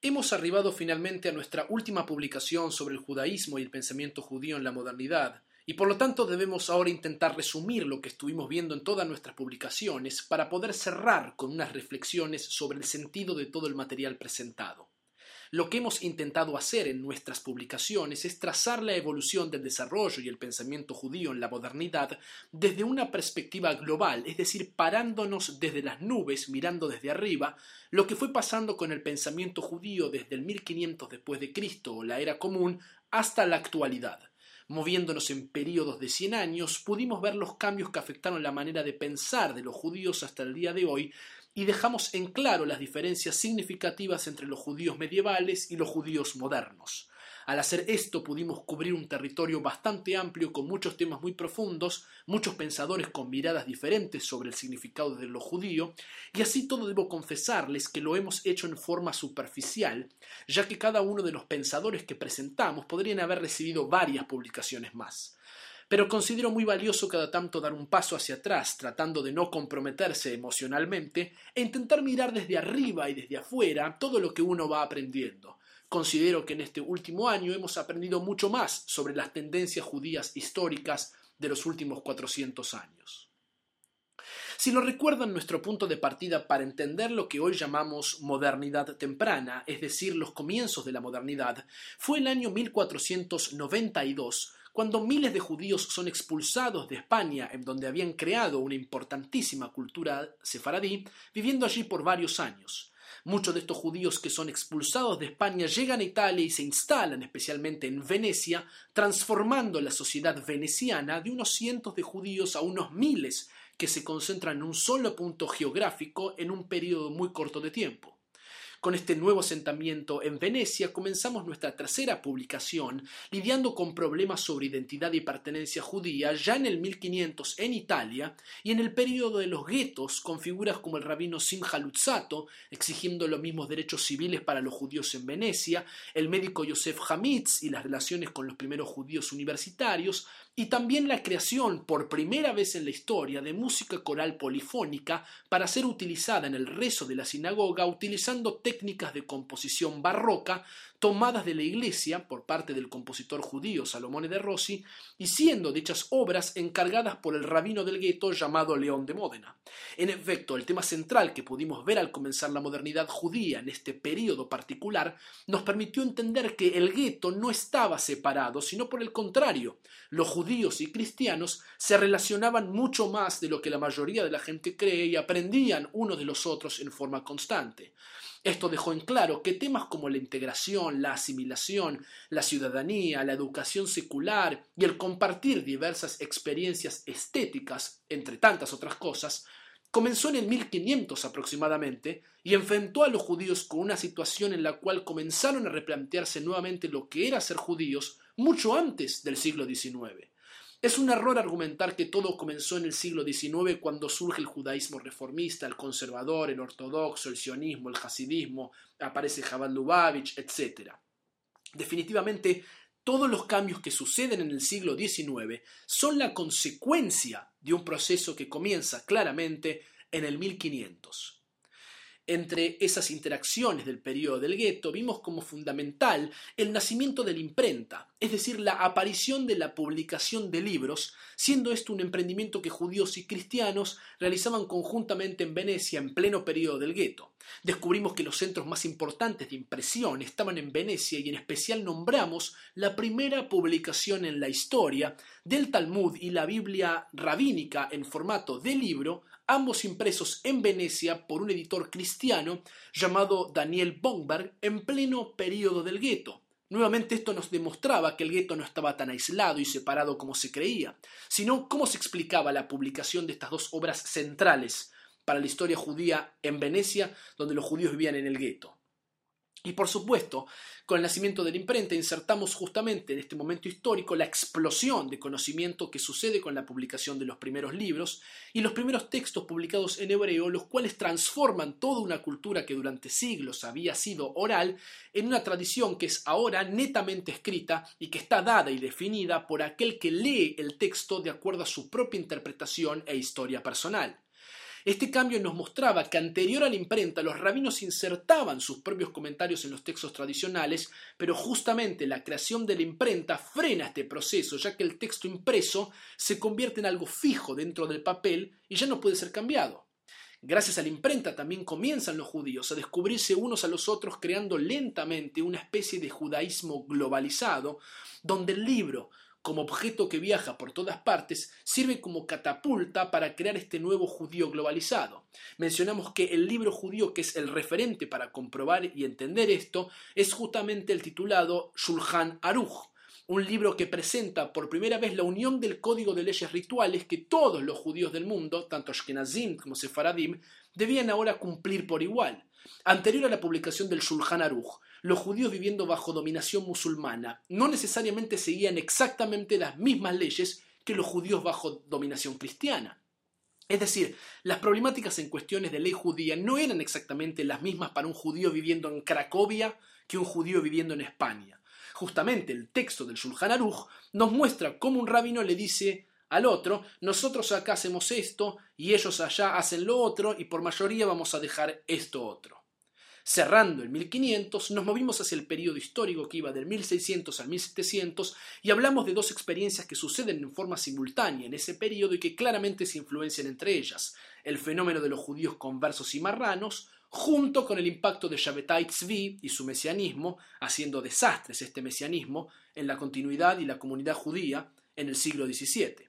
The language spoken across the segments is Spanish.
Hemos arribado finalmente a nuestra última publicación sobre el judaísmo y el pensamiento judío en la modernidad, y por lo tanto debemos ahora intentar resumir lo que estuvimos viendo en todas nuestras publicaciones para poder cerrar con unas reflexiones sobre el sentido de todo el material presentado. Lo que hemos intentado hacer en nuestras publicaciones es trazar la evolución del desarrollo y el pensamiento judío en la modernidad desde una perspectiva global, es decir, parándonos desde las nubes, mirando desde arriba, lo que fue pasando con el pensamiento judío desde el 1500 después de Cristo o la era común hasta la actualidad. Moviéndonos en periodos de 100 años, pudimos ver los cambios que afectaron la manera de pensar de los judíos hasta el día de hoy y dejamos en claro las diferencias significativas entre los judíos medievales y los judíos modernos. Al hacer esto pudimos cubrir un territorio bastante amplio con muchos temas muy profundos, muchos pensadores con miradas diferentes sobre el significado de lo judío, y así todo debo confesarles que lo hemos hecho en forma superficial, ya que cada uno de los pensadores que presentamos podrían haber recibido varias publicaciones más pero considero muy valioso cada tanto dar un paso hacia atrás, tratando de no comprometerse emocionalmente, e intentar mirar desde arriba y desde afuera todo lo que uno va aprendiendo. Considero que en este último año hemos aprendido mucho más sobre las tendencias judías históricas de los últimos 400 años. Si lo recuerdan, nuestro punto de partida para entender lo que hoy llamamos modernidad temprana, es decir, los comienzos de la modernidad, fue el año 1492, cuando miles de judíos son expulsados de España, en donde habían creado una importantísima cultura sefaradí, viviendo allí por varios años. Muchos de estos judíos que son expulsados de España llegan a Italia y se instalan especialmente en Venecia, transformando la sociedad veneciana de unos cientos de judíos a unos miles que se concentran en un solo punto geográfico en un periodo muy corto de tiempo. Con este nuevo asentamiento en Venecia comenzamos nuestra tercera publicación, lidiando con problemas sobre identidad y pertenencia judía ya en el 1500 en Italia y en el período de los guetos con figuras como el rabino Simcha Luzzato exigiendo los mismos derechos civiles para los judíos en Venecia, el médico Yosef Hamitz y las relaciones con los primeros judíos universitarios, y también la creación por primera vez en la historia de música coral polifónica para ser utilizada en el rezo de la sinagoga utilizando técnicas de composición barroca tomadas de la iglesia por parte del compositor judío Salomone de Rossi y siendo dichas obras encargadas por el rabino del gueto llamado León de Módena. En efecto, el tema central que pudimos ver al comenzar la modernidad judía en este período particular nos permitió entender que el gueto no estaba separado, sino por el contrario, los judíos y cristianos se relacionaban mucho más de lo que la mayoría de la gente cree y aprendían unos de los otros en forma constante. Esto dejó en claro que temas como la integración, la asimilación, la ciudadanía, la educación secular y el compartir diversas experiencias estéticas, entre tantas otras cosas, comenzó en el 1500 aproximadamente y enfrentó a los judíos con una situación en la cual comenzaron a replantearse nuevamente lo que era ser judíos mucho antes del siglo XIX. Es un error argumentar que todo comenzó en el siglo XIX cuando surge el judaísmo reformista, el conservador, el ortodoxo, el sionismo, el hasidismo, aparece Jabal Lubavitch, etc. Definitivamente, todos los cambios que suceden en el siglo XIX son la consecuencia de un proceso que comienza claramente en el 1500 entre esas interacciones del periodo del gueto vimos como fundamental el nacimiento de la imprenta, es decir, la aparición de la publicación de libros, siendo esto un emprendimiento que judíos y cristianos realizaban conjuntamente en Venecia en pleno periodo del gueto. Descubrimos que los centros más importantes de impresión estaban en Venecia y en especial nombramos la primera publicación en la historia del Talmud y la Biblia rabínica en formato de libro ambos impresos en Venecia por un editor cristiano llamado Daniel Bomberg en pleno período del gueto. Nuevamente esto nos demostraba que el gueto no estaba tan aislado y separado como se creía, sino cómo se explicaba la publicación de estas dos obras centrales para la historia judía en Venecia, donde los judíos vivían en el gueto. Y por supuesto, con el nacimiento de la imprenta insertamos justamente en este momento histórico la explosión de conocimiento que sucede con la publicación de los primeros libros y los primeros textos publicados en hebreo, los cuales transforman toda una cultura que durante siglos había sido oral en una tradición que es ahora netamente escrita y que está dada y definida por aquel que lee el texto de acuerdo a su propia interpretación e historia personal. Este cambio nos mostraba que anterior a la imprenta los rabinos insertaban sus propios comentarios en los textos tradicionales, pero justamente la creación de la imprenta frena este proceso, ya que el texto impreso se convierte en algo fijo dentro del papel y ya no puede ser cambiado. Gracias a la imprenta también comienzan los judíos a descubrirse unos a los otros creando lentamente una especie de judaísmo globalizado, donde el libro, como objeto que viaja por todas partes, sirve como catapulta para crear este nuevo judío globalizado. Mencionamos que el libro judío que es el referente para comprobar y entender esto es justamente el titulado Shulchan Aruch, un libro que presenta por primera vez la unión del código de leyes rituales que todos los judíos del mundo, tanto Ashkenazim como Sefaradim, debían ahora cumplir por igual. Anterior a la publicación del Shulchan Aruch, los judíos viviendo bajo dominación musulmana no necesariamente seguían exactamente las mismas leyes que los judíos bajo dominación cristiana. Es decir, las problemáticas en cuestiones de ley judía no eran exactamente las mismas para un judío viviendo en Cracovia que un judío viviendo en España. Justamente el texto del Shulchan Aruch nos muestra cómo un rabino le dice al otro, nosotros acá hacemos esto y ellos allá hacen lo otro y por mayoría vamos a dejar esto otro. Cerrando el 1500, nos movimos hacia el periodo histórico que iba del 1600 al 1700 y hablamos de dos experiencias que suceden en forma simultánea en ese periodo y que claramente se influencian entre ellas. El fenómeno de los judíos conversos y marranos, junto con el impacto de Shabbatai Tzvi y su mesianismo, haciendo desastres este mesianismo en la continuidad y la comunidad judía en el siglo XVII.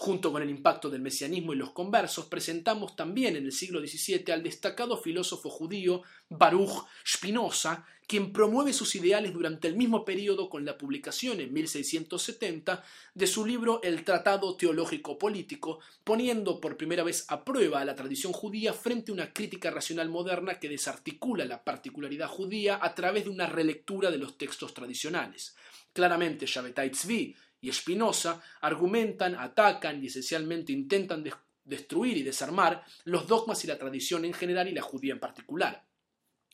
Junto con el impacto del mesianismo y los conversos, presentamos también en el siglo XVII al destacado filósofo judío Baruch Spinoza, quien promueve sus ideales durante el mismo periodo con la publicación en 1670 de su libro El Tratado Teológico Político, poniendo por primera vez a prueba a la tradición judía frente a una crítica racional moderna que desarticula la particularidad judía a través de una relectura de los textos tradicionales. Claramente, Shabbatai Tzvi y Spinoza argumentan, atacan y esencialmente intentan destruir y desarmar los dogmas y la tradición en general y la judía en particular.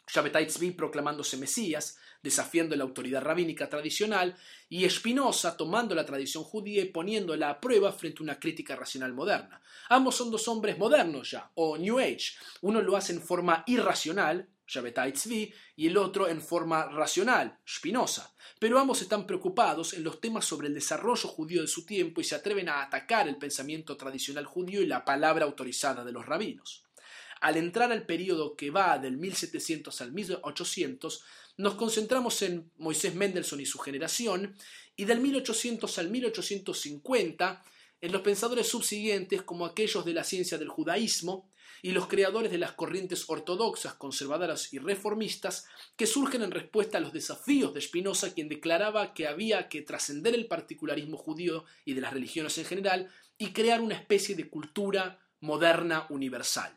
Shabbatai Tzvi proclamándose Mesías, desafiando la autoridad rabínica tradicional, y Spinoza tomando la tradición judía y poniéndola a prueba frente a una crítica racional moderna. Ambos son dos hombres modernos ya, o New Age. Uno lo hace en forma irracional, Y el otro en forma racional, Spinoza. Pero ambos están preocupados en los temas sobre el desarrollo judío de su tiempo y se atreven a atacar el pensamiento tradicional judío y la palabra autorizada de los rabinos. Al entrar al periodo que va del 1700 al 1800, nos concentramos en Moisés Mendelssohn y su generación, y del 1800 al 1850 en los pensadores subsiguientes como aquellos de la ciencia del judaísmo y los creadores de las corrientes ortodoxas, conservadoras y reformistas que surgen en respuesta a los desafíos de Spinoza, quien declaraba que había que trascender el particularismo judío y de las religiones en general y crear una especie de cultura moderna universal.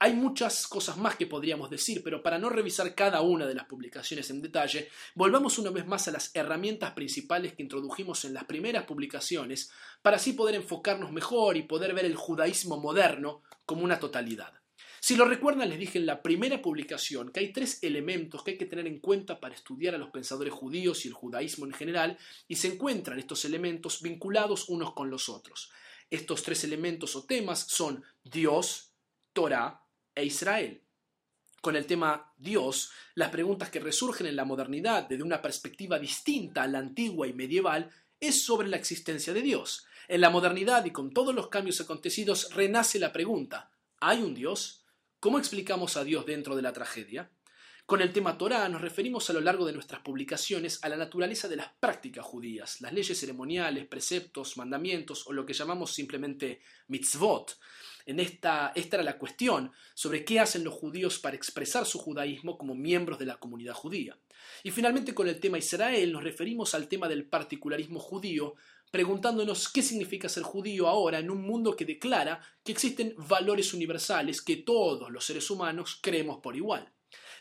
Hay muchas cosas más que podríamos decir, pero para no revisar cada una de las publicaciones en detalle, volvamos una vez más a las herramientas principales que introdujimos en las primeras publicaciones, para así poder enfocarnos mejor y poder ver el judaísmo moderno como una totalidad. Si lo recuerdan, les dije en la primera publicación que hay tres elementos que hay que tener en cuenta para estudiar a los pensadores judíos y el judaísmo en general, y se encuentran estos elementos vinculados unos con los otros. Estos tres elementos o temas son Dios, Torah e Israel. Con el tema Dios, las preguntas que resurgen en la modernidad desde una perspectiva distinta a la antigua y medieval es sobre la existencia de Dios. En la modernidad y con todos los cambios acontecidos renace la pregunta, ¿hay un Dios? ¿Cómo explicamos a Dios dentro de la tragedia? Con el tema Torah nos referimos a lo largo de nuestras publicaciones a la naturaleza de las prácticas judías, las leyes ceremoniales, preceptos, mandamientos o lo que llamamos simplemente mitzvot. En esta, esta era la cuestión sobre qué hacen los judíos para expresar su judaísmo como miembros de la comunidad judía. Y finalmente con el tema Israel nos referimos al tema del particularismo judío, preguntándonos qué significa ser judío ahora en un mundo que declara que existen valores universales que todos los seres humanos creemos por igual.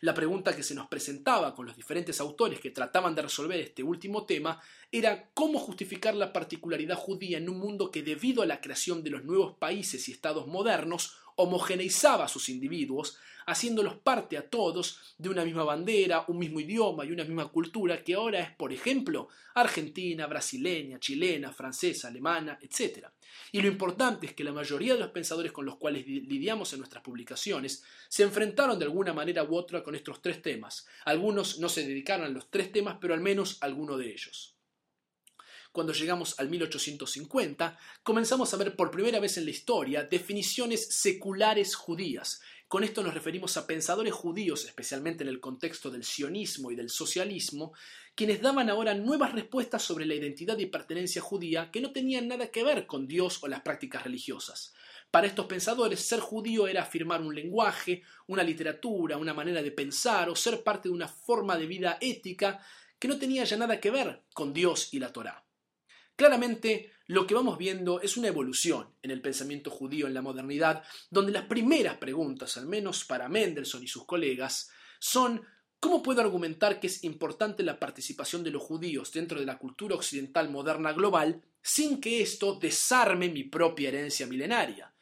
La pregunta que se nos presentaba con los diferentes autores que trataban de resolver este último tema era cómo justificar la particularidad judía en un mundo que debido a la creación de los nuevos países y estados modernos homogeneizaba a sus individuos, haciéndolos parte a todos de una misma bandera, un mismo idioma y una misma cultura que ahora es, por ejemplo, argentina, brasileña, chilena, francesa, alemana, etc. Y lo importante es que la mayoría de los pensadores con los cuales lidiamos en nuestras publicaciones se enfrentaron de alguna manera u otra con estos tres temas. Algunos no se dedicaron a los tres temas, pero al menos alguno de ellos cuando llegamos al 1850, comenzamos a ver por primera vez en la historia definiciones seculares judías. Con esto nos referimos a pensadores judíos, especialmente en el contexto del sionismo y del socialismo, quienes daban ahora nuevas respuestas sobre la identidad y pertenencia judía que no tenían nada que ver con Dios o las prácticas religiosas. Para estos pensadores, ser judío era afirmar un lenguaje, una literatura, una manera de pensar o ser parte de una forma de vida ética que no tenía ya nada que ver con Dios y la Torá. Claramente, lo que vamos viendo es una evolución en el pensamiento judío en la modernidad, donde las primeras preguntas, al menos para Mendelssohn y sus colegas, son ¿cómo puedo argumentar que es importante la participación de los judíos dentro de la cultura occidental moderna global sin que esto desarme mi propia herencia milenaria?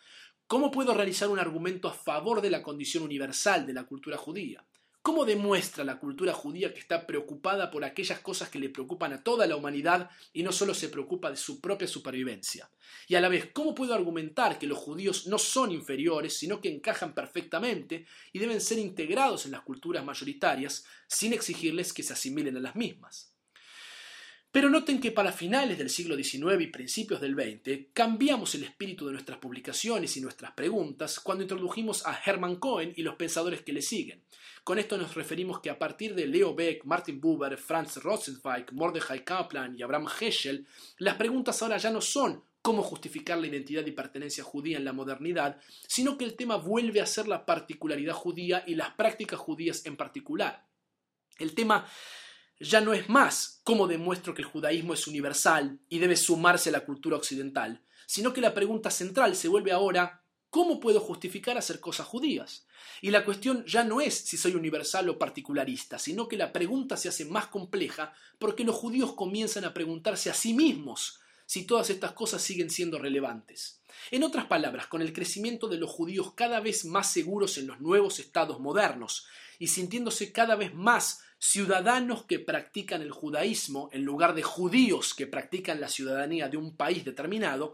¿Cómo puedo realizar un argumento a favor de la condición universal de la cultura judía? ¿Cómo demuestra la cultura judía que está preocupada por aquellas cosas que le preocupan a toda la humanidad y no solo se preocupa de su propia supervivencia? Y a la vez, ¿cómo puedo argumentar que los judíos no son inferiores, sino que encajan perfectamente y deben ser integrados en las culturas mayoritarias sin exigirles que se asimilen a las mismas? Pero noten que para finales del siglo XIX y principios del XX cambiamos el espíritu de nuestras publicaciones y nuestras preguntas cuando introdujimos a Hermann Cohen y los pensadores que le siguen. Con esto nos referimos que a partir de Leo Beck, Martin Buber, Franz Rosenzweig, Mordechai Kaplan y Abraham Heschel, las preguntas ahora ya no son cómo justificar la identidad y pertenencia judía en la modernidad, sino que el tema vuelve a ser la particularidad judía y las prácticas judías en particular. El tema ya no es más cómo demuestro que el judaísmo es universal y debe sumarse a la cultura occidental, sino que la pregunta central se vuelve ahora ¿cómo puedo justificar hacer cosas judías? Y la cuestión ya no es si soy universal o particularista, sino que la pregunta se hace más compleja porque los judíos comienzan a preguntarse a sí mismos si todas estas cosas siguen siendo relevantes. En otras palabras, con el crecimiento de los judíos cada vez más seguros en los nuevos estados modernos y sintiéndose cada vez más ciudadanos que practican el judaísmo en lugar de judíos que practican la ciudadanía de un país determinado,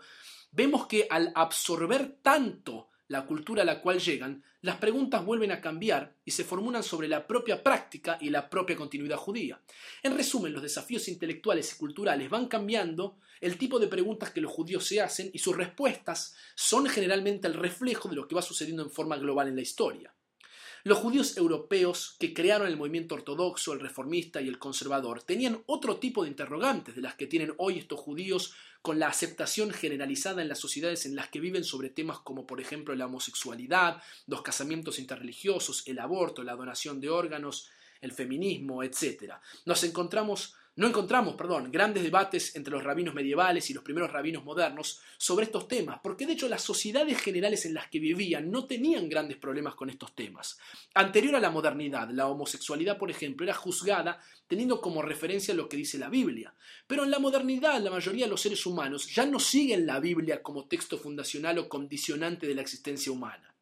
vemos que al absorber tanto la cultura a la cual llegan, las preguntas vuelven a cambiar y se formulan sobre la propia práctica y la propia continuidad judía. En resumen, los desafíos intelectuales y culturales van cambiando el tipo de preguntas que los judíos se hacen y sus respuestas son generalmente el reflejo de lo que va sucediendo en forma global en la historia. Los judíos europeos que crearon el movimiento ortodoxo, el reformista y el conservador tenían otro tipo de interrogantes de las que tienen hoy estos judíos con la aceptación generalizada en las sociedades en las que viven sobre temas como por ejemplo la homosexualidad, los casamientos interreligiosos, el aborto, la donación de órganos, el feminismo, etc. Nos encontramos no encontramos, perdón, grandes debates entre los rabinos medievales y los primeros rabinos modernos sobre estos temas, porque de hecho las sociedades generales en las que vivían no tenían grandes problemas con estos temas. Anterior a la modernidad, la homosexualidad, por ejemplo, era juzgada teniendo como referencia lo que dice la Biblia. Pero en la modernidad, la mayoría de los seres humanos ya no siguen la Biblia como texto fundacional o condicionante de la existencia humana.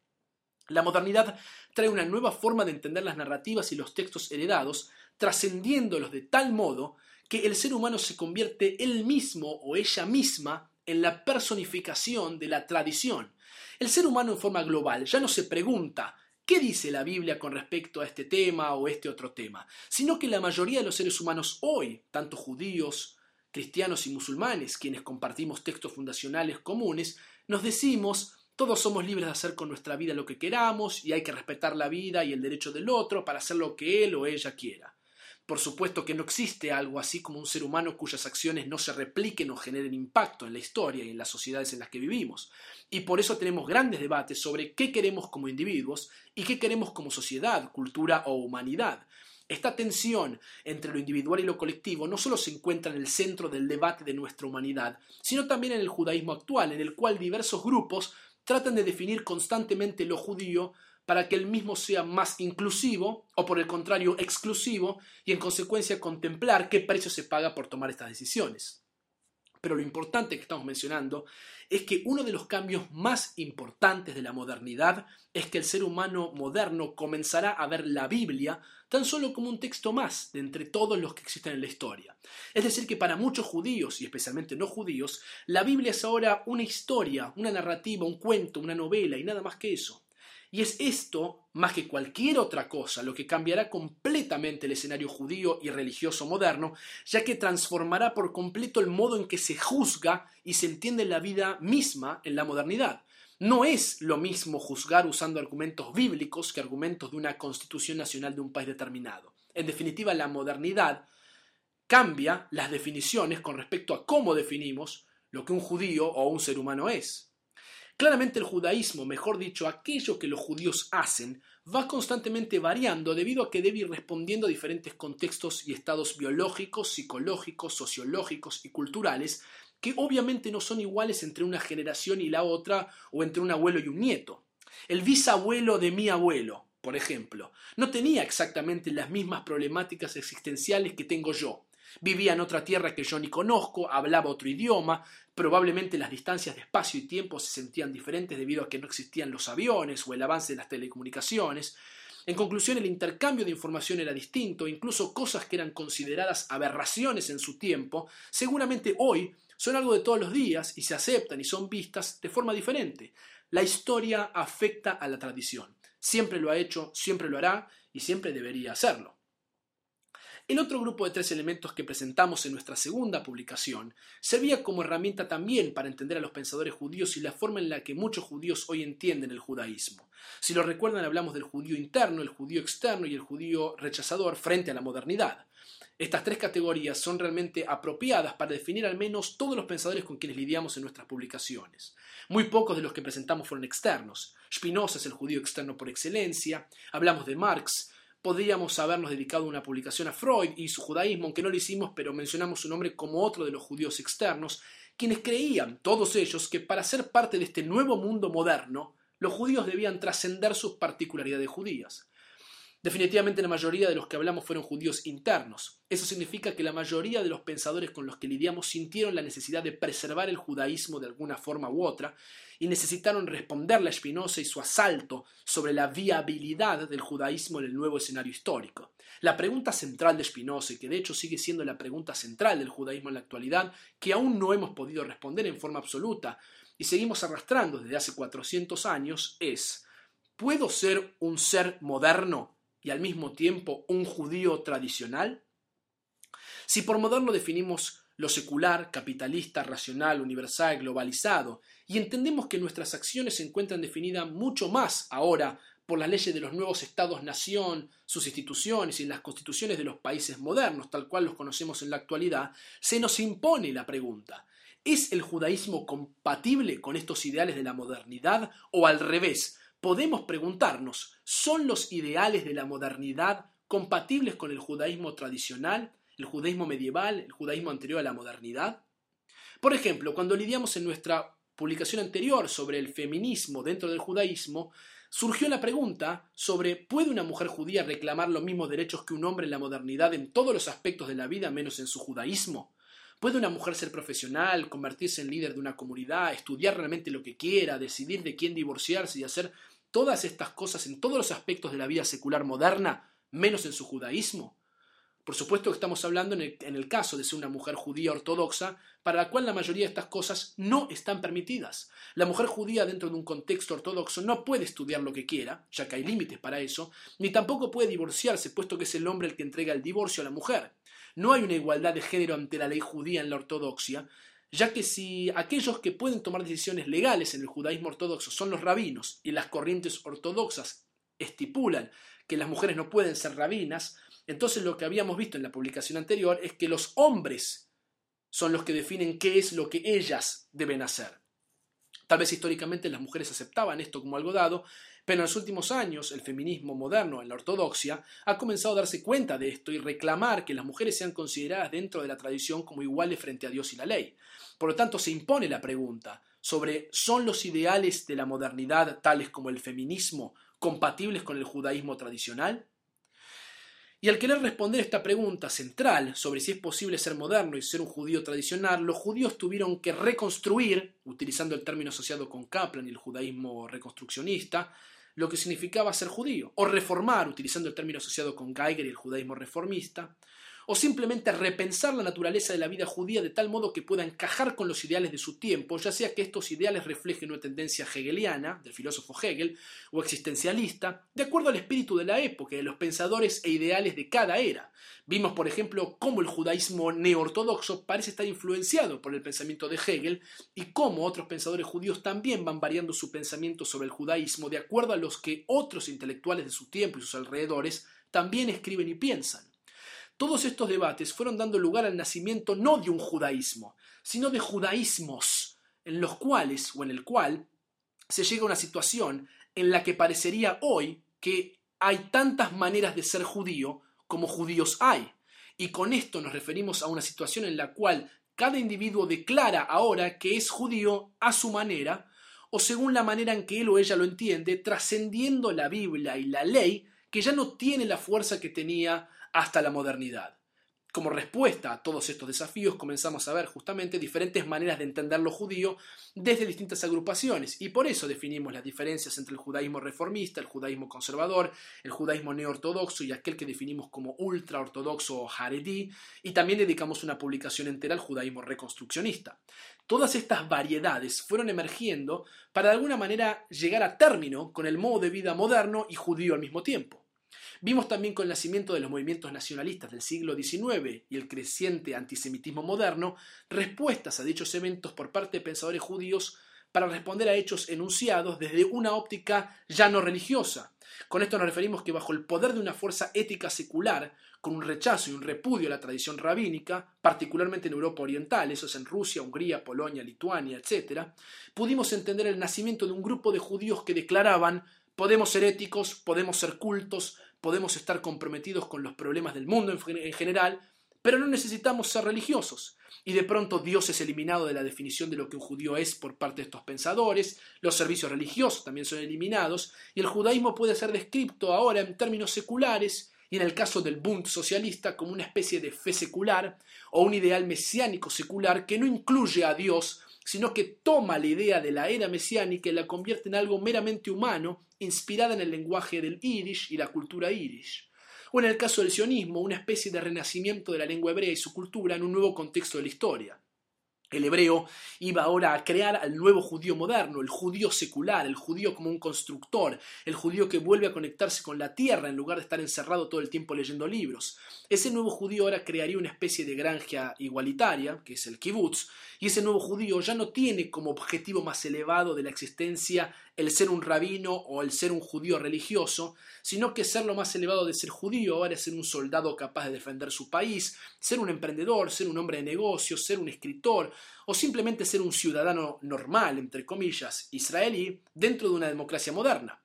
La modernidad trae una nueva forma de entender las narrativas y los textos heredados, trascendiéndolos de tal modo que el ser humano se convierte él mismo o ella misma en la personificación de la tradición. El ser humano en forma global ya no se pregunta ¿Qué dice la Biblia con respecto a este tema o este otro tema? Sino que la mayoría de los seres humanos hoy, tanto judíos, cristianos y musulmanes, quienes compartimos textos fundacionales comunes, nos decimos todos somos libres de hacer con nuestra vida lo que queramos y hay que respetar la vida y el derecho del otro para hacer lo que él o ella quiera. Por supuesto que no existe algo así como un ser humano cuyas acciones no se repliquen o generen impacto en la historia y en las sociedades en las que vivimos. Y por eso tenemos grandes debates sobre qué queremos como individuos y qué queremos como sociedad, cultura o humanidad. Esta tensión entre lo individual y lo colectivo no solo se encuentra en el centro del debate de nuestra humanidad, sino también en el judaísmo actual, en el cual diversos grupos tratan de definir constantemente lo judío para que el mismo sea más inclusivo o por el contrario exclusivo y en consecuencia contemplar qué precio se paga por tomar estas decisiones. Pero lo importante que estamos mencionando es que uno de los cambios más importantes de la modernidad es que el ser humano moderno comenzará a ver la Biblia tan solo como un texto más de entre todos los que existen en la historia. Es decir, que para muchos judíos, y especialmente no judíos, la Biblia es ahora una historia, una narrativa, un cuento, una novela y nada más que eso. Y es esto, más que cualquier otra cosa, lo que cambiará completamente el escenario judío y religioso moderno, ya que transformará por completo el modo en que se juzga y se entiende la vida misma en la modernidad. No es lo mismo juzgar usando argumentos bíblicos que argumentos de una constitución nacional de un país determinado. En definitiva, la modernidad cambia las definiciones con respecto a cómo definimos lo que un judío o un ser humano es. Claramente el judaísmo, mejor dicho, aquello que los judíos hacen, va constantemente variando debido a que debe ir respondiendo a diferentes contextos y estados biológicos, psicológicos, sociológicos y culturales que obviamente no son iguales entre una generación y la otra o entre un abuelo y un nieto. El bisabuelo de mi abuelo, por ejemplo, no tenía exactamente las mismas problemáticas existenciales que tengo yo. Vivía en otra tierra que yo ni conozco, hablaba otro idioma, probablemente las distancias de espacio y tiempo se sentían diferentes debido a que no existían los aviones o el avance de las telecomunicaciones. En conclusión, el intercambio de información era distinto, incluso cosas que eran consideradas aberraciones en su tiempo, seguramente hoy son algo de todos los días y se aceptan y son vistas de forma diferente. La historia afecta a la tradición. Siempre lo ha hecho, siempre lo hará y siempre debería hacerlo. El otro grupo de tres elementos que presentamos en nuestra segunda publicación servía como herramienta también para entender a los pensadores judíos y la forma en la que muchos judíos hoy entienden el judaísmo. Si lo recuerdan, hablamos del judío interno, el judío externo y el judío rechazador frente a la modernidad. Estas tres categorías son realmente apropiadas para definir al menos todos los pensadores con quienes lidiamos en nuestras publicaciones. Muy pocos de los que presentamos fueron externos. Spinoza es el judío externo por excelencia, hablamos de Marx, podríamos habernos dedicado una publicación a Freud y su judaísmo, aunque no lo hicimos, pero mencionamos su nombre como otro de los judíos externos, quienes creían, todos ellos, que para ser parte de este nuevo mundo moderno, los judíos debían trascender sus particularidades judías. Definitivamente la mayoría de los que hablamos fueron judíos internos. Eso significa que la mayoría de los pensadores con los que lidiamos sintieron la necesidad de preservar el judaísmo de alguna forma u otra y necesitaron responderle a Spinoza y su asalto sobre la viabilidad del judaísmo en el nuevo escenario histórico. La pregunta central de Spinoza, que de hecho sigue siendo la pregunta central del judaísmo en la actualidad, que aún no hemos podido responder en forma absoluta y seguimos arrastrando desde hace 400 años, es ¿Puedo ser un ser moderno y al mismo tiempo un judío tradicional? Si por moderno definimos lo secular, capitalista, racional, universal, globalizado, y entendemos que nuestras acciones se encuentran definidas mucho más ahora por las leyes de los nuevos estados-nación, sus instituciones y las constituciones de los países modernos, tal cual los conocemos en la actualidad, se nos impone la pregunta, ¿es el judaísmo compatible con estos ideales de la modernidad o al revés? Podemos preguntarnos, ¿son los ideales de la modernidad compatibles con el judaísmo tradicional, el judaísmo medieval, el judaísmo anterior a la modernidad? Por ejemplo, cuando lidiamos en nuestra publicación anterior sobre el feminismo dentro del judaísmo, surgió la pregunta sobre ¿puede una mujer judía reclamar los mismos derechos que un hombre en la modernidad en todos los aspectos de la vida menos en su judaísmo? ¿Puede una mujer ser profesional, convertirse en líder de una comunidad, estudiar realmente lo que quiera, decidir de quién divorciarse y hacer todas estas cosas en todos los aspectos de la vida secular moderna, menos en su judaísmo? Por supuesto que estamos hablando en el, caso de ser una mujer judía ortodoxa, para la cual la mayoría de estas cosas no están permitidas. La mujer judía dentro de un contexto ortodoxo no puede estudiar lo que quiera, ya que hay límites para eso, ni tampoco puede divorciarse, puesto que es el hombre el que entrega el divorcio a la mujer. No hay una igualdad de género ante la ley judía en la ortodoxia, ya que si aquellos que pueden tomar decisiones legales en el judaísmo ortodoxo son los rabinos y las corrientes ortodoxas estipulan que las mujeres no pueden ser rabinas, entonces lo que habíamos visto en la publicación anterior es que los hombres son los que definen qué es lo que ellas deben hacer. Tal vez históricamente las mujeres aceptaban esto como algo dado, pero en los últimos años el feminismo moderno en la ortodoxia ha comenzado a darse cuenta de esto y reclamar que las mujeres sean consideradas dentro de la tradición como iguales frente a Dios y la ley. Por lo tanto, se impone la pregunta sobre ¿son los ideales de la modernidad, tales como el feminismo, compatibles con el judaísmo tradicional? Y al querer responder esta pregunta central sobre si es posible ser moderno y ser un judío tradicional, los judíos tuvieron que reconstruir, utilizando el término asociado con Kaplan y el judaísmo reconstruccionista, lo que significaba ser judío, o reformar, utilizando el término asociado con Geiger y el judaísmo reformista, o simplemente repensar la naturaleza de la vida judía de tal modo que pueda encajar con los ideales de su tiempo, ya sea que estos ideales reflejen una tendencia hegeliana, del filósofo Hegel, o existencialista, de acuerdo al espíritu de la época, de los pensadores e ideales de cada era. Vimos, por ejemplo, cómo el judaísmo neortodoxo parece estar influenciado por el pensamiento de Hegel y cómo otros pensadores judíos también van variando su pensamiento sobre el judaísmo de acuerdo a los que otros intelectuales de su tiempo y sus alrededores también escriben y piensan. Todos estos debates fueron dando lugar al nacimiento no de un judaísmo, sino de judaísmos, en los cuales o en el cual se llega a una situación en la que parecería hoy que hay tantas maneras de ser judío como judíos hay. Y con esto nos referimos a una situación en la cual cada individuo declara ahora que es judío a su manera o según la manera en que él o ella lo entiende, trascendiendo la Biblia y la ley, que ya no tiene la fuerza que tenía hasta la modernidad. Como respuesta a todos estos desafíos comenzamos a ver justamente diferentes maneras de entender lo judío desde distintas agrupaciones y por eso definimos las diferencias entre el judaísmo reformista, el judaísmo conservador, el judaísmo neortodoxo y aquel que definimos como ultraortodoxo o haredí y también dedicamos una publicación entera al judaísmo reconstruccionista. Todas estas variedades fueron emergiendo para de alguna manera llegar a término con el modo de vida moderno y judío al mismo tiempo. Vimos también con el nacimiento de los movimientos nacionalistas del siglo XIX y el creciente antisemitismo moderno respuestas a dichos eventos por parte de pensadores judíos para responder a hechos enunciados desde una óptica ya no religiosa. Con esto nos referimos que bajo el poder de una fuerza ética secular, con un rechazo y un repudio a la tradición rabínica, particularmente en Europa Oriental, eso es en Rusia, Hungría, Polonia, Lituania, etc., pudimos entender el nacimiento de un grupo de judíos que declaraban podemos ser éticos, podemos ser cultos, podemos estar comprometidos con los problemas del mundo en general, pero no necesitamos ser religiosos. Y de pronto Dios es eliminado de la definición de lo que un judío es por parte de estos pensadores, los servicios religiosos también son eliminados, y el judaísmo puede ser descrito ahora en términos seculares, y en el caso del Bund socialista como una especie de fe secular o un ideal mesiánico secular que no incluye a Dios sino que toma la idea de la era mesiánica y la convierte en algo meramente humano, inspirada en el lenguaje del Yiddish y la cultura Yiddish. O en el caso del sionismo, una especie de renacimiento de la lengua hebrea y su cultura en un nuevo contexto de la historia. El hebreo iba ahora a crear al nuevo judío moderno, el judío secular, el judío como un constructor, el judío que vuelve a conectarse con la tierra en lugar de estar encerrado todo el tiempo leyendo libros. Ese nuevo judío ahora crearía una especie de granja igualitaria, que es el kibbutz, y ese nuevo judío ya no tiene como objetivo más elevado de la existencia el ser un rabino o el ser un judío religioso, sino que ser lo más elevado de ser judío ahora es ser un soldado capaz de defender su país, ser un emprendedor, ser un hombre de negocios, ser un escritor o simplemente ser un ciudadano normal, entre comillas, israelí, dentro de una democracia moderna.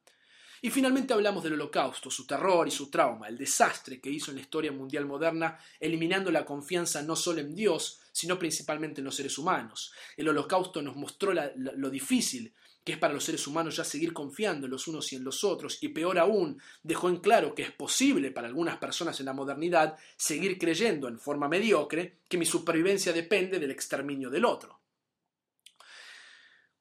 Y finalmente hablamos del holocausto, su terror y su trauma, el desastre que hizo en la historia mundial moderna, eliminando la confianza no solo en Dios, sino principalmente en los seres humanos. El holocausto nos mostró lo difícil que es para los seres humanos ya seguir confiando en los unos y en los otros, y peor aún, dejó en claro que es posible para algunas personas en la modernidad seguir creyendo en forma mediocre que mi supervivencia depende del exterminio del otro.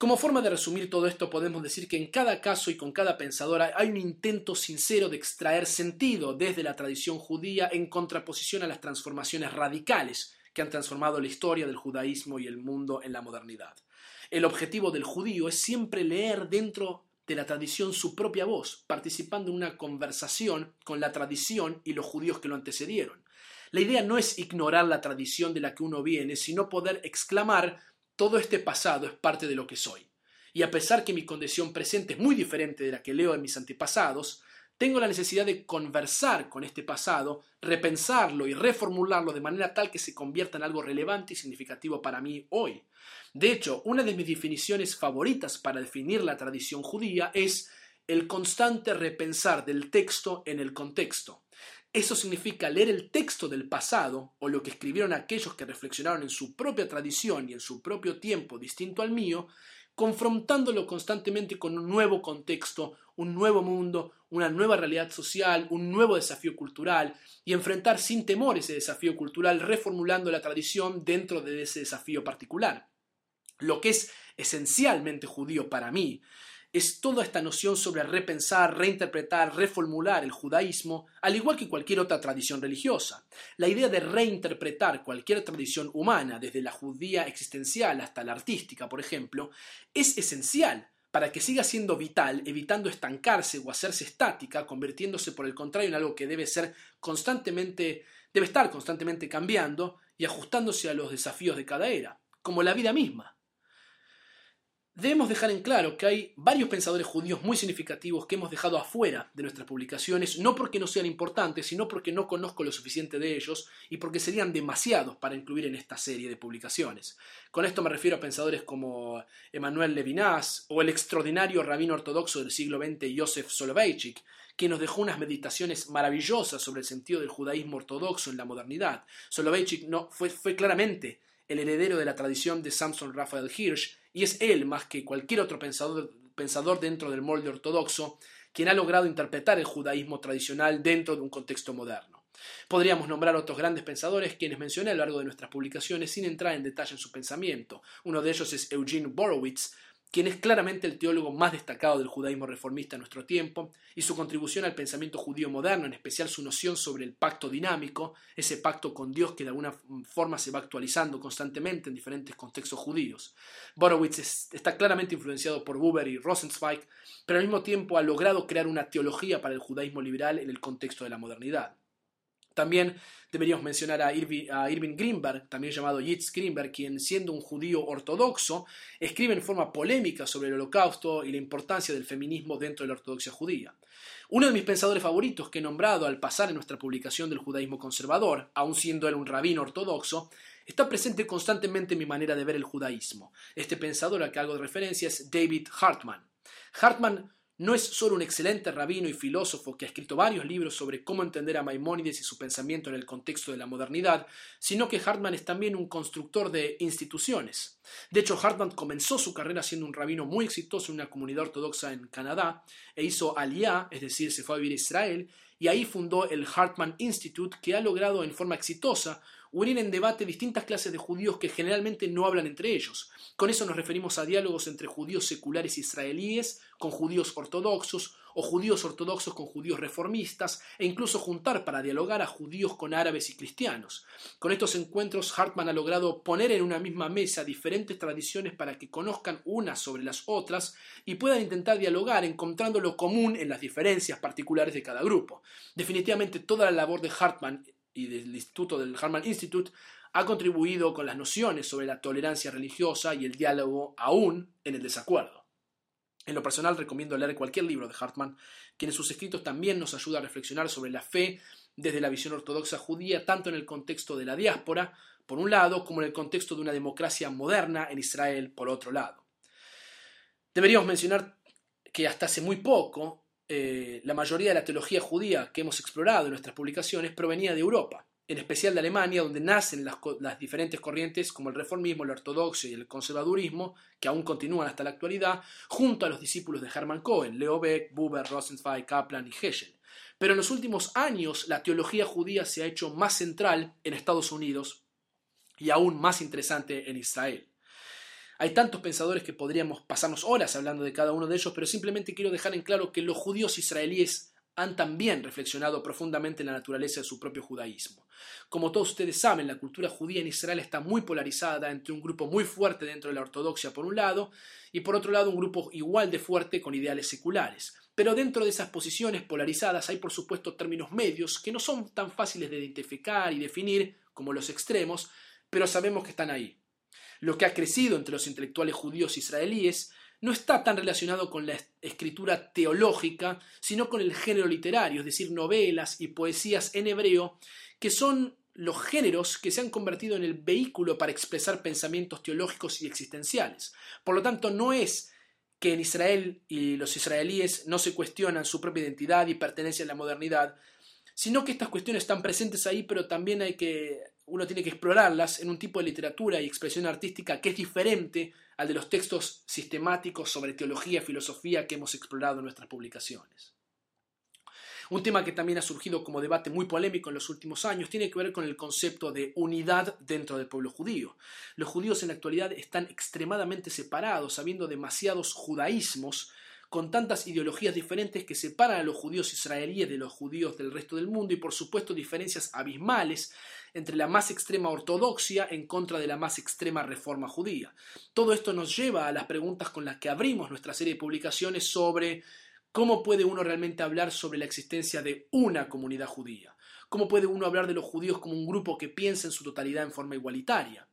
Como forma de resumir todo esto, podemos decir que en cada caso y con cada pensadora hay un intento sincero de extraer sentido desde la tradición judía en contraposición a las transformaciones radicales que han transformado la historia del judaísmo y el mundo en la modernidad. El objetivo del judío es siempre leer dentro de la tradición su propia voz, participando en una conversación con la tradición y los judíos que lo antecedieron. La idea no es ignorar la tradición de la que uno viene, sino poder exclamar todo este pasado es parte de lo que soy. Y a pesar que mi condición presente es muy diferente de la que leo en mis antepasados, tengo la necesidad de conversar con este pasado, repensarlo y reformularlo de manera tal que se convierta en algo relevante y significativo para mí hoy. De hecho, una de mis definiciones favoritas para definir la tradición judía es el constante repensar del texto en el contexto. Eso significa leer el texto del pasado o lo que escribieron aquellos que reflexionaron en su propia tradición y en su propio tiempo distinto al mío confrontándolo constantemente con un nuevo contexto, un nuevo mundo, una nueva realidad social, un nuevo desafío cultural, y enfrentar sin temor ese desafío cultural reformulando la tradición dentro de ese desafío particular. Lo que es esencialmente judío para mí es toda esta noción sobre repensar, reinterpretar, reformular el judaísmo, al igual que cualquier otra tradición religiosa. La idea de reinterpretar cualquier tradición humana, desde la judía existencial hasta la artística, por ejemplo, es esencial para que siga siendo vital, evitando estancarse o hacerse estática, convirtiéndose por el contrario en algo que debe ser constantemente, debe estar constantemente cambiando y ajustándose a los desafíos de cada era, como la vida misma. Debemos dejar en claro que hay varios pensadores judíos muy significativos que hemos dejado afuera de nuestras publicaciones, no porque no sean importantes, sino porque no conozco lo suficiente de ellos y porque serían demasiados para incluir en esta serie de publicaciones. Con esto me refiero a pensadores como Emmanuel Levinas o el extraordinario rabino ortodoxo del siglo XX Yosef Soloveitchik, que nos dejó unas meditaciones maravillosas sobre el sentido del judaísmo ortodoxo en la modernidad. Soloveitchik no, fue claramente el heredero de la tradición de Samson Raphael Hirsch, y es él, más que cualquier otro pensador, pensador dentro del molde ortodoxo, quien ha logrado interpretar el judaísmo tradicional dentro de un contexto moderno. Podríamos nombrar otros grandes pensadores quienes mencioné a lo largo de nuestras publicaciones sin entrar en detalle en su pensamiento. Uno de ellos es Eugene Borowitz, quien es claramente el teólogo más destacado del judaísmo reformista en nuestro tiempo, y su contribución al pensamiento judío moderno, en especial su noción sobre el pacto dinámico, ese pacto con Dios que de alguna forma se va actualizando constantemente en diferentes contextos judíos. Borowitz está claramente influenciado por Buber y Rosenzweig, pero al mismo tiempo ha logrado crear una teología para el judaísmo liberal en el contexto de la modernidad. También deberíamos mencionar a, Irving Greenberg, también llamado Yitz Greenberg, quien siendo un judío ortodoxo, escribe en forma polémica sobre el holocausto y la importancia del feminismo dentro de la ortodoxia judía. Uno de mis pensadores favoritos que he nombrado al pasar en nuestra publicación del judaísmo conservador, aun siendo él un rabino ortodoxo, está presente constantemente en mi manera de ver el judaísmo. Este pensador al que hago de referencia es David Hartman. Hartman no es solo un excelente rabino y filósofo que ha escrito varios libros sobre cómo entender a Maimónides y su pensamiento en el contexto de la modernidad, sino que Hartman es también un constructor de instituciones. De hecho, Hartman comenzó su carrera siendo un rabino muy exitoso en una comunidad ortodoxa en Canadá e hizo aliyah, es decir, se fue a vivir a Israel, y ahí fundó el Hartman Institute, que ha logrado en forma exitosa unir en debate distintas clases de judíos que generalmente no hablan entre ellos. Con eso nos referimos a diálogos entre judíos seculares israelíes con judíos ortodoxos o judíos ortodoxos con judíos reformistas e incluso juntar para dialogar a judíos con árabes y cristianos. Con estos encuentros Hartman ha logrado poner en una misma mesa diferentes tradiciones para que conozcan unas sobre las otras y puedan intentar dialogar encontrando lo común en las diferencias particulares de cada grupo. Definitivamente toda la labor de Hartman y del Instituto del Harman Institute ha contribuido con las nociones sobre la tolerancia religiosa y el diálogo aún en el desacuerdo. En lo personal recomiendo leer cualquier libro de Hartman, quien en sus escritos también nos ayuda a reflexionar sobre la fe desde la visión ortodoxa judía, tanto en el contexto de la diáspora, por un lado, como en el contexto de una democracia moderna en Israel, por otro lado. Deberíamos mencionar que hasta hace muy poco eh, la mayoría de la teología judía que hemos explorado en nuestras publicaciones provenía de Europa, en especial de Alemania, donde nacen las, diferentes corrientes como el reformismo, el ortodoxo y el conservadurismo, que aún continúan hasta la actualidad, junto a los discípulos de Hermann Cohen, Leo Beck, Buber, Rosenzweig, Kaplan y Heschel. Pero en los últimos años la teología judía se ha hecho más central en Estados Unidos y aún más interesante en Israel. Hay tantos pensadores que podríamos pasarnos horas hablando de cada uno de ellos, pero simplemente quiero dejar en claro que los judíos israelíes han también reflexionado profundamente en la naturaleza de su propio judaísmo. Como todos ustedes saben, la cultura judía en Israel está muy polarizada entre un grupo muy fuerte dentro de la ortodoxia por un lado y por otro lado un grupo igual de fuerte con ideales seculares. Pero dentro de esas posiciones polarizadas hay por supuesto términos medios que no son tan fáciles de identificar y definir como los extremos, pero sabemos que están ahí. Lo que ha crecido entre los intelectuales judíos israelíes no está tan relacionado con la escritura teológica, sino con el género literario, es decir, novelas y poesías en hebreo, que son los géneros que se han convertido en el vehículo para expresar pensamientos teológicos y existenciales. Por lo tanto, no es que en Israel y los israelíes no se cuestionan su propia identidad y pertenencia a la modernidad, sino que estas cuestiones están presentes ahí, pero también hay que, uno tiene que explorarlas en un tipo de literatura y expresión artística que es diferente al de los textos sistemáticos sobre teología y filosofía que hemos explorado en nuestras publicaciones. Un tema que también ha surgido como debate muy polémico en los últimos años tiene que ver con el concepto de unidad dentro del pueblo judío. Los judíos en la actualidad están extremadamente separados, habiendo demasiados judaísmos con tantas ideologías diferentes que separan a los judíos israelíes de los judíos del resto del mundo y por supuesto diferencias abismales entre la más extrema ortodoxia en contra de la más extrema reforma judía. Todo esto nos lleva a las preguntas con las que abrimos nuestra serie de publicaciones sobre ¿Cómo puede uno realmente hablar sobre la existencia de una comunidad judía? ¿Cómo puede uno hablar de los judíos como un grupo que piensa en su totalidad en forma igualitaria?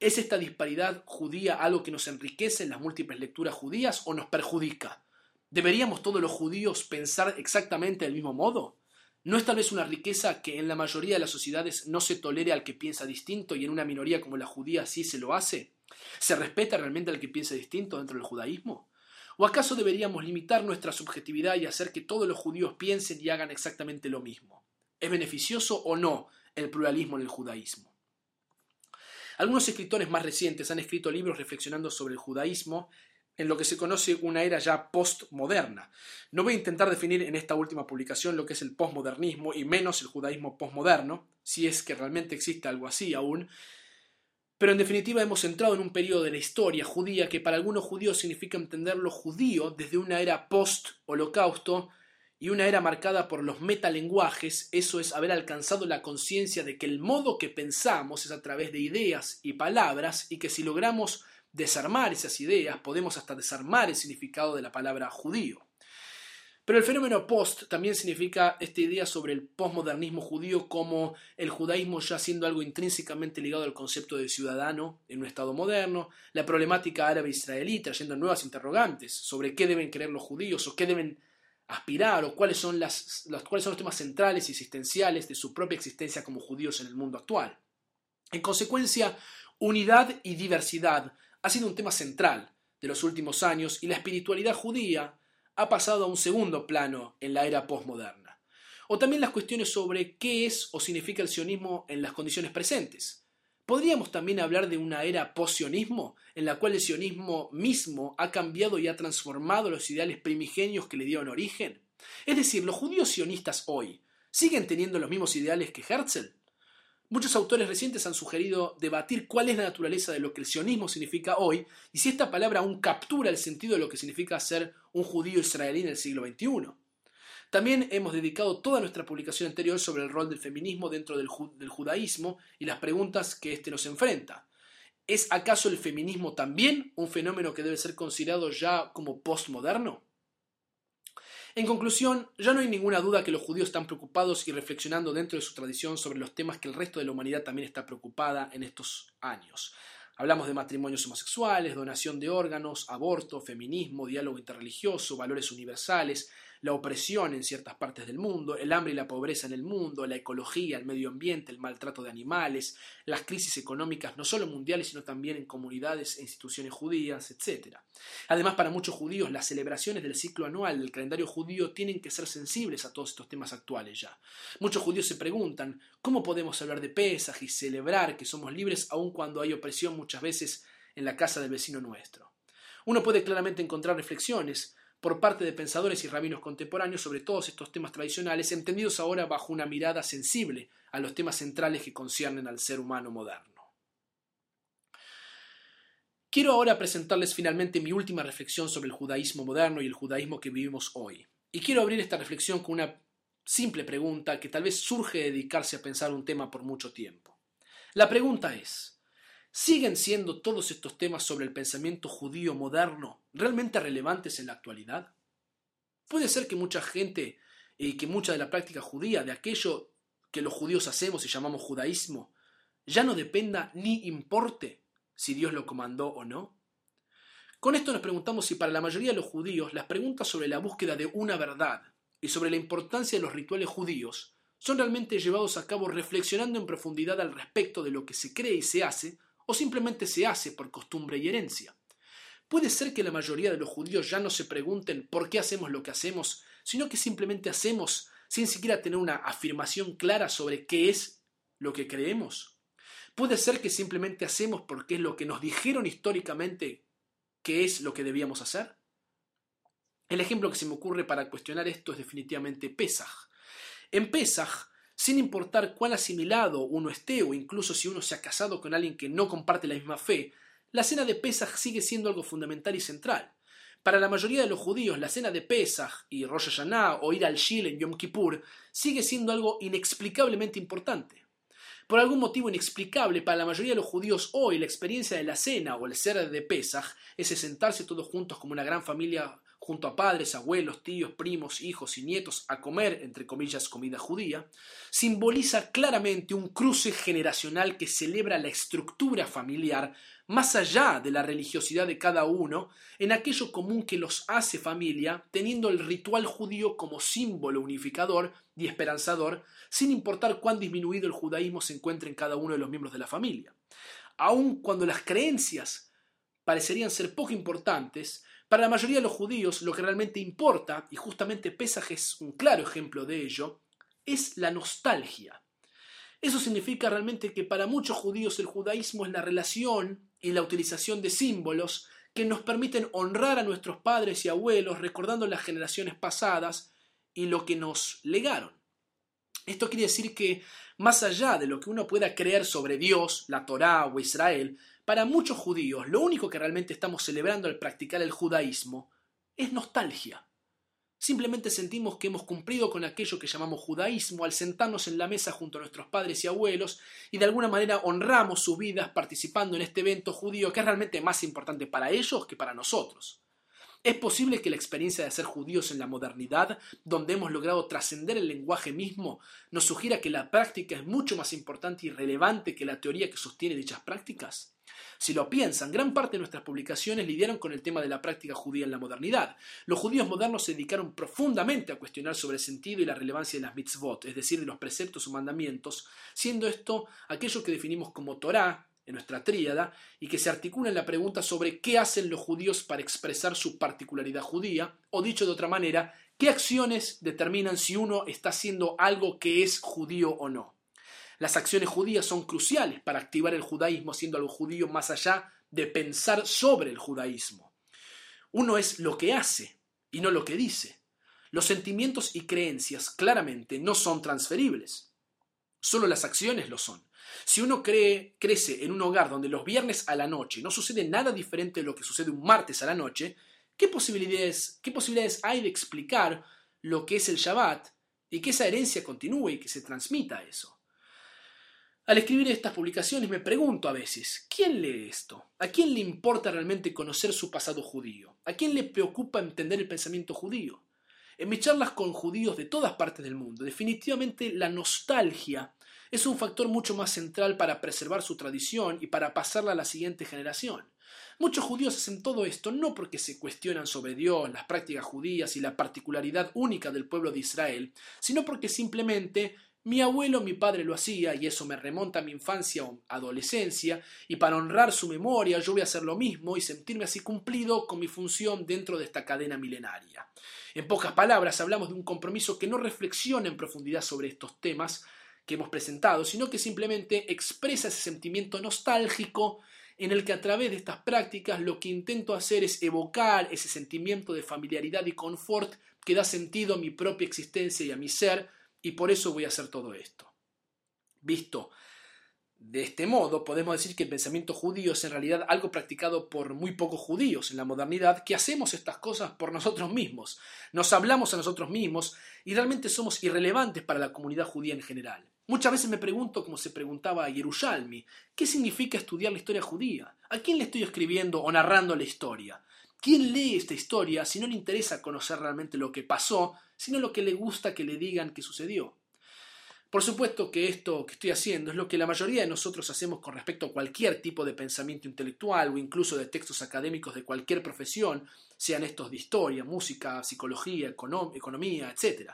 ¿Es esta disparidad judía algo que nos enriquece en las múltiples lecturas judías o nos perjudica? ¿Deberíamos todos los judíos pensar exactamente del mismo modo? ¿No es tal vez una riqueza que en la mayoría de las sociedades no se tolere al que piensa distinto y en una minoría como la judía sí se lo hace? ¿Se respeta realmente al que piensa distinto dentro del judaísmo? ¿O acaso deberíamos limitar nuestra subjetividad y hacer que todos los judíos piensen y hagan exactamente lo mismo? ¿Es beneficioso o no el pluralismo en el judaísmo? Algunos escritores más recientes han escrito libros reflexionando sobre el judaísmo en lo que se conoce una era ya postmoderna. No voy a intentar definir en esta última publicación lo que es el postmodernismo y menos el judaísmo postmoderno, si es que realmente existe algo así aún, pero en definitiva hemos entrado en un periodo de la historia judía que para algunos judíos significa entender lo judío desde una era post-holocausto y una era marcada por los metalenguajes, eso es haber alcanzado la conciencia de que el modo que pensamos es a través de ideas y palabras y que si logramos desarmar esas ideas podemos hasta desarmar el significado de la palabra judío. Pero el fenómeno post también significa esta idea sobre el postmodernismo judío como el judaísmo ya siendo algo intrínsecamente ligado al concepto de ciudadano en un Estado moderno, la problemática árabe-israelí trayendo nuevas interrogantes sobre qué deben creer los judíos o qué deben aspirar o cuáles son, las, cuáles son los temas centrales y existenciales de su propia existencia como judíos en el mundo actual. En consecuencia, unidad y diversidad ha sido un tema central de los últimos años y la espiritualidad judía ha pasado a un segundo plano en la era postmoderna. O también las cuestiones sobre qué es o significa el sionismo en las condiciones presentes. ¿Podríamos también hablar de una era post-sionismo en la cual el sionismo mismo ha cambiado y ha transformado los ideales primigenios que le dieron origen? Es decir, los judíos sionistas hoy siguen teniendo los mismos ideales que Herzl. Muchos autores recientes han sugerido debatir cuál es la naturaleza de lo que el sionismo significa hoy y si esta palabra aún captura el sentido de lo que significa ser un judío israelí en el siglo XXI. También hemos dedicado toda nuestra publicación anterior sobre el rol del feminismo dentro del, judaísmo y las preguntas que éste nos enfrenta. ¿Es acaso el feminismo también un fenómeno que debe ser considerado ya como postmoderno? En conclusión, ya no hay ninguna duda que los judíos están preocupados y reflexionando dentro de su tradición sobre los temas que el resto de la humanidad también está preocupada en estos años. Hablamos de matrimonios homosexuales, donación de órganos, aborto, feminismo, diálogo interreligioso, valores universales, la opresión en ciertas partes del mundo, el hambre y la pobreza en el mundo, la ecología, el medio ambiente, el maltrato de animales, las crisis económicas no solo mundiales, sino también en comunidades e instituciones judías, etc. Además, para muchos judíos, las celebraciones del ciclo anual del calendario judío tienen que ser sensibles a todos estos temas actuales ya. Muchos judíos se preguntan, ¿cómo podemos hablar de Pesaj y celebrar que somos libres aun cuando hay opresión muchas veces en la casa del vecino nuestro? Uno puede claramente encontrar reflexiones por parte de pensadores y rabinos contemporáneos sobre todos estos temas tradicionales, entendidos ahora bajo una mirada sensible a los temas centrales que conciernen al ser humano moderno. Quiero ahora presentarles finalmente mi última reflexión sobre el judaísmo moderno y el judaísmo que vivimos hoy. Y quiero abrir esta reflexión con una simple pregunta que tal vez surge de dedicarse a pensar un tema por mucho tiempo. La pregunta es, ¿Siguen siendo todos estos temas sobre el pensamiento judío moderno realmente relevantes en la actualidad? Puede ser que mucha gente y que mucha de la práctica judía, de aquello que los judíos hacemos y llamamos judaísmo, ya no dependa ni importe si Dios lo comandó o no. Con esto nos preguntamos si para la mayoría de los judíos las preguntas sobre la búsqueda de una verdad y sobre la importancia de los rituales judíos son realmente llevados a cabo reflexionando en profundidad al respecto de lo que se cree y se hace o simplemente se hace por costumbre y herencia. Puede ser que la mayoría de los judíos ya no se pregunten por qué hacemos lo que hacemos, sino que simplemente hacemos sin siquiera tener una afirmación clara sobre qué es lo que creemos? Puede ser que simplemente hacemos porque es lo que nos dijeron históricamente que es lo que debíamos hacer. El ejemplo que se me ocurre para cuestionar esto es definitivamente Pesaj. En Pesaj, sin importar cuán asimilado uno esté o incluso si uno se ha casado con alguien que no comparte la misma fe, la cena de Pesaj sigue siendo algo fundamental y central. Para la mayoría de los judíos, la cena de Pesach y Rosh Hashanah o ir al Shil en Yom Kippur sigue siendo algo inexplicablemente importante. Por algún motivo inexplicable, para la mayoría de los judíos hoy la experiencia de la cena o el ser de Pesach, ese sentarse todos juntos como una gran familia junto a padres, abuelos, tíos, primos, hijos y nietos a comer, entre comillas, comida judía, simboliza claramente un cruce generacional que celebra la estructura familiar más allá de la religiosidad de cada uno, en aquello común que los hace familia, teniendo el ritual judío como símbolo unificador y esperanzador, sin importar cuán disminuido el judaísmo se encuentre en cada uno de los miembros de la familia. Aun cuando las creencias parecerían ser poco importantes, para la mayoría de los judíos lo que realmente importa, y justamente Pesaj es un claro ejemplo de ello, es la nostalgia. Eso significa realmente que para muchos judíos el judaísmo es la relación y la utilización de símbolos que nos permiten honrar a nuestros padres y abuelos recordando las generaciones pasadas y lo que nos legaron. Esto quiere decir que, más allá de lo que uno pueda creer sobre Dios, la Torá o Israel, para muchos judíos, lo único que realmente estamos celebrando al practicar el judaísmo es nostalgia. Simplemente sentimos que hemos cumplido con aquello que llamamos judaísmo al sentarnos en la mesa junto a nuestros padres y abuelos y de alguna manera honramos sus vidas participando en este evento judío que es realmente más importante para ellos que para nosotros. Es posible que la experiencia de ser judíos en la modernidad, donde hemos logrado trascender el lenguaje mismo, nos sugiera que la práctica es mucho más importante y relevante que la teoría que sostiene dichas prácticas. Si lo piensan, gran parte de nuestras publicaciones lidiaron con el tema de la práctica judía en la modernidad. Los judíos modernos se dedicaron profundamente a cuestionar sobre el sentido y la relevancia de las mitzvot, es decir, de los preceptos o mandamientos, siendo esto aquello que definimos como Torah, en nuestra tríada, y que se articula en la pregunta sobre qué hacen los judíos para expresar su particularidad judía, o dicho de otra manera, qué acciones determinan si uno está haciendo algo que es judío o no. Las acciones judías son cruciales para activar el judaísmo, siendo algo judío más allá de pensar sobre el judaísmo. Uno es lo que hace y no lo que dice. Los sentimientos y creencias claramente no son transferibles. Solo las acciones lo son. Si uno crece en un hogar donde los viernes a la noche no sucede nada diferente de lo que sucede un martes a la noche, ¿qué posibilidades, qué posibilidades hay de explicar lo que es el Shabbat y que esa herencia continúe y que se transmita eso? Al escribir estas publicaciones me pregunto a veces, ¿quién lee esto? ¿A quién le importa realmente conocer su pasado judío? ¿A quién le preocupa entender el pensamiento judío? En mis charlas con judíos de todas partes del mundo, definitivamente la nostalgia es un factor mucho más central para preservar su tradición y para pasarla a la siguiente generación. Muchos judíos hacen todo esto no porque se cuestionan sobre Dios, las prácticas judías y la particularidad única del pueblo de Israel, sino porque simplemente mi abuelo, mi padre lo hacía, y eso me remonta a mi infancia o adolescencia, y para honrar su memoria yo voy a hacer lo mismo y sentirme así cumplido con mi función dentro de esta cadena milenaria. En pocas palabras, hablamos de un compromiso que no reflexiona en profundidad sobre estos temas que hemos presentado, sino que simplemente expresa ese sentimiento nostálgico en el que a través de estas prácticas lo que intento hacer es evocar ese sentimiento de familiaridad y confort que da sentido a mi propia existencia y a mi ser, y por eso voy a hacer todo esto. Visto de este modo, podemos decir que el pensamiento judío es en realidad algo practicado por muy pocos judíos en la modernidad, que hacemos estas cosas por nosotros mismos, nos hablamos a nosotros mismos y realmente somos irrelevantes para la comunidad judía en general. Muchas veces me pregunto, como se preguntaba a Yerushalmi, ¿qué significa estudiar la historia judía? ¿A quién le estoy escribiendo o narrando la historia? ¿Quién lee esta historia si no le interesa conocer realmente lo que pasó, sino lo que le gusta que le digan que sucedió? Por supuesto que esto que estoy haciendo es lo que la mayoría de nosotros hacemos con respecto a cualquier tipo de pensamiento intelectual o incluso de textos académicos de cualquier profesión, sean estos de historia, música, psicología, economía, etc.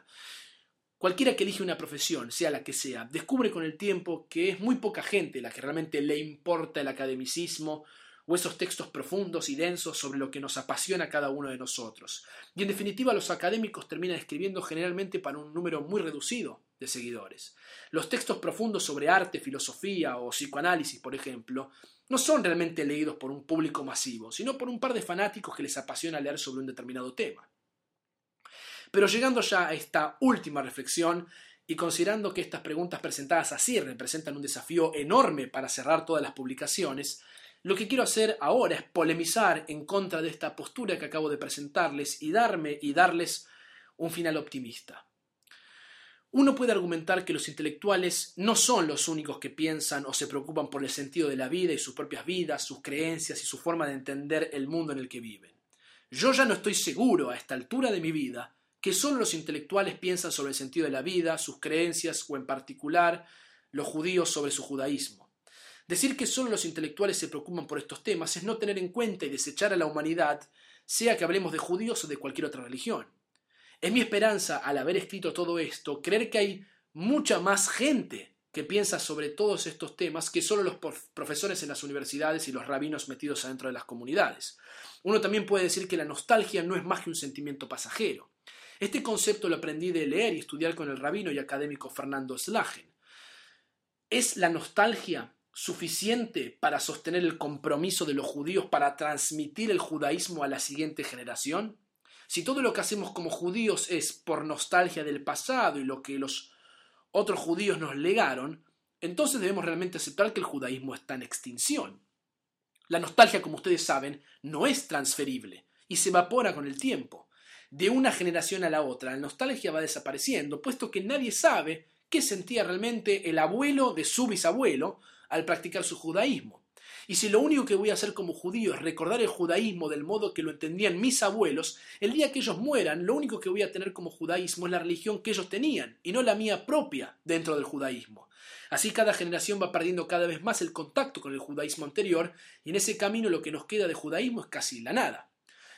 Cualquiera que elige una profesión, sea la que sea, descubre con el tiempo que es muy poca gente la que realmente le importa el academicismo o esos textos profundos y densos sobre lo que nos apasiona cada uno de nosotros. Y en definitiva los académicos terminan escribiendo generalmente para un número muy reducido de seguidores. Los textos profundos sobre arte, filosofía o psicoanálisis, por ejemplo, no son realmente leídos por un público masivo, sino por un par de fanáticos que les apasiona leer sobre un determinado tema. Pero llegando ya a esta última reflexión, y considerando que estas preguntas presentadas así representan un desafío enorme para cerrar todas las publicaciones, lo que quiero hacer ahora es polemizar en contra de esta postura que acabo de presentarles y darme y darles un final optimista. Uno puede argumentar que los intelectuales no son los únicos que piensan o se preocupan por el sentido de la vida y sus propias vidas, sus creencias y su forma de entender el mundo en el que viven. Yo ya no estoy seguro a esta altura de mi vida que solo los intelectuales piensan sobre el sentido de la vida, sus creencias o en particular los judíos sobre su judaísmo. Decir que solo los intelectuales se preocupan por estos temas es no tener en cuenta y desechar a la humanidad, sea que hablemos de judíos o de cualquier otra religión. Es mi esperanza, al haber escrito todo esto, creer que hay mucha más gente que piensa sobre todos estos temas que solo los profesores en las universidades y los rabinos metidos adentro de las comunidades. Uno también puede decir que la nostalgia no es más que un sentimiento pasajero. Este concepto lo aprendí de leer y estudiar con el rabino y académico Fernando Slagen. Es la nostalgia suficiente para sostener el compromiso de los judíos para transmitir el judaísmo a la siguiente generación? Si todo lo que hacemos como judíos es por nostalgia del pasado y lo que los otros judíos nos legaron, entonces debemos realmente aceptar que el judaísmo está en extinción. La nostalgia, como ustedes saben, no es transferible y se evapora con el tiempo. De una generación a la otra, la nostalgia va desapareciendo, puesto que nadie sabe qué sentía realmente el abuelo de su bisabuelo al practicar su judaísmo. Y si lo único que voy a hacer como judío es recordar el judaísmo del modo que lo entendían mis abuelos, el día que ellos mueran, lo único que voy a tener como judaísmo es la religión que ellos tenían, y no la mía propia dentro del judaísmo. Así cada generación va perdiendo cada vez más el contacto con el judaísmo anterior, y en ese camino lo que nos queda de judaísmo es casi la nada.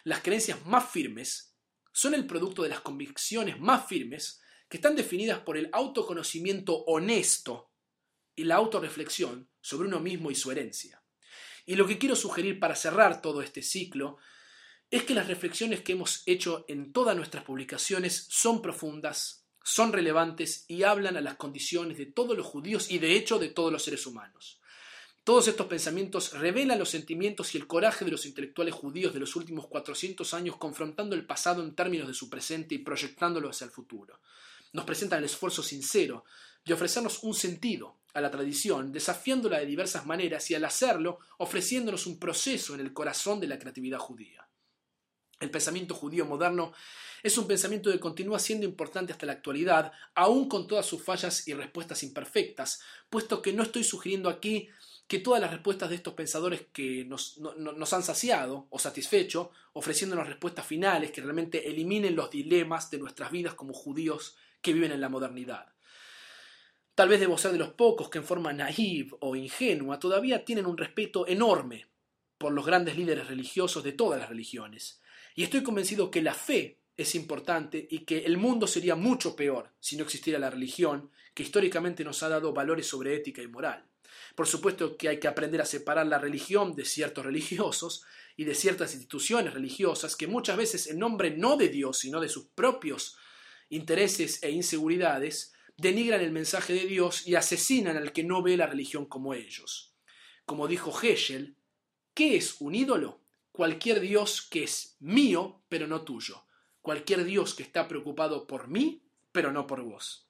Las creencias más firmes son el producto de las convicciones más firmes que están definidas por el autoconocimiento honesto y la autorreflexión sobre uno mismo y su herencia. Y lo que quiero sugerir para cerrar todo este ciclo es que las reflexiones que hemos hecho en todas nuestras publicaciones son profundas, son relevantes y hablan a las condiciones de todos los judíos y de hecho de todos los seres humanos. Todos estos pensamientos revelan los sentimientos y el coraje de los intelectuales judíos de los últimos 400 años confrontando el pasado en términos de su presente y proyectándolo hacia el futuro. Nos presentan el esfuerzo sincero de ofrecernos un sentido a la tradición, desafiándola de diversas maneras y al hacerlo ofreciéndonos un proceso en el corazón de la creatividad judía. El pensamiento judío moderno es un pensamiento que continúa siendo importante hasta la actualidad, aun con todas sus fallas y respuestas imperfectas, puesto que no estoy sugiriendo aquí que todas las respuestas de estos pensadores que nos, nos, han saciado o satisfecho, ofreciéndonos respuestas finales que realmente eliminen los dilemas de nuestras vidas como judíos que viven en la modernidad. Tal vez debo ser de los pocos que en forma naive o ingenua todavía tienen un respeto enorme por los grandes líderes religiosos de todas las religiones. Y estoy convencido que la fe es importante y que el mundo sería mucho peor si no existiera la religión, que históricamente nos ha dado valores sobre ética y moral. Por supuesto que hay que aprender a separar la religión de ciertos religiosos y de ciertas instituciones religiosas que muchas veces en nombre no de Dios, sino de sus propios intereses e inseguridades, denigran el mensaje de Dios y asesinan al que no ve la religión como ellos. Como dijo Heschel, ¿qué es un ídolo? Cualquier Dios que es mío, pero no tuyo. Cualquier Dios que está preocupado por mí, pero no por vos.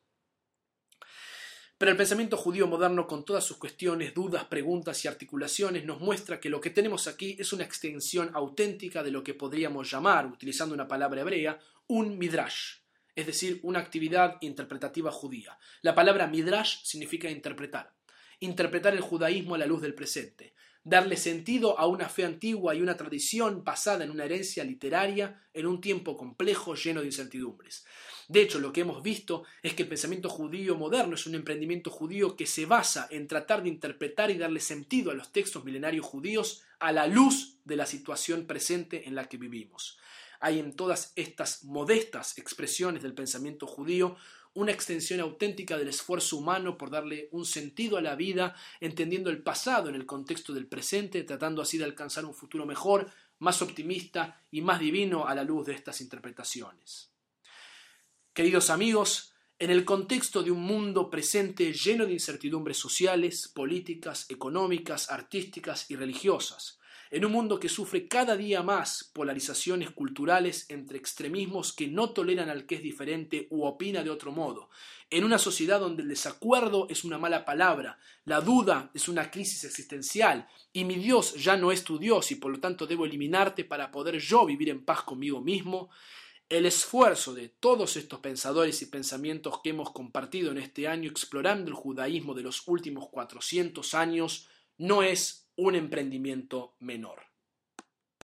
Pero el pensamiento judío moderno, con todas sus cuestiones, dudas, preguntas y articulaciones, nos muestra que lo que tenemos aquí es una extensión auténtica de lo que podríamos llamar, utilizando una palabra hebrea, un midrash, es decir, una actividad interpretativa judía. La palabra midrash significa interpretar, interpretar el judaísmo a la luz del presente, darle sentido a una fe antigua y una tradición basada en una herencia literaria en un tiempo complejo lleno de incertidumbres. De hecho, lo que hemos visto es que el pensamiento judío moderno es un emprendimiento judío que se basa en tratar de interpretar y darle sentido a los textos milenarios judíos a la luz de la situación presente en la que vivimos hay en todas estas modestas expresiones del pensamiento judío una extensión auténtica del esfuerzo humano por darle un sentido a la vida, entendiendo el pasado en el contexto del presente, tratando así de alcanzar un futuro mejor, más optimista y más divino a la luz de estas interpretaciones. Queridos amigos, en el contexto de un mundo presente lleno de incertidumbres sociales, políticas, económicas, artísticas y religiosas, en un mundo que sufre cada día más polarizaciones culturales entre extremismos que no toleran al que es diferente u opina de otro modo, en una sociedad donde el desacuerdo es una mala palabra, la duda es una crisis existencial, y mi Dios ya no es tu Dios y por lo tanto debo eliminarte para poder yo vivir en paz conmigo mismo, el esfuerzo de todos estos pensadores y pensamientos que hemos compartido en este año explorando el judaísmo de los últimos 400 años no es un emprendimiento menor.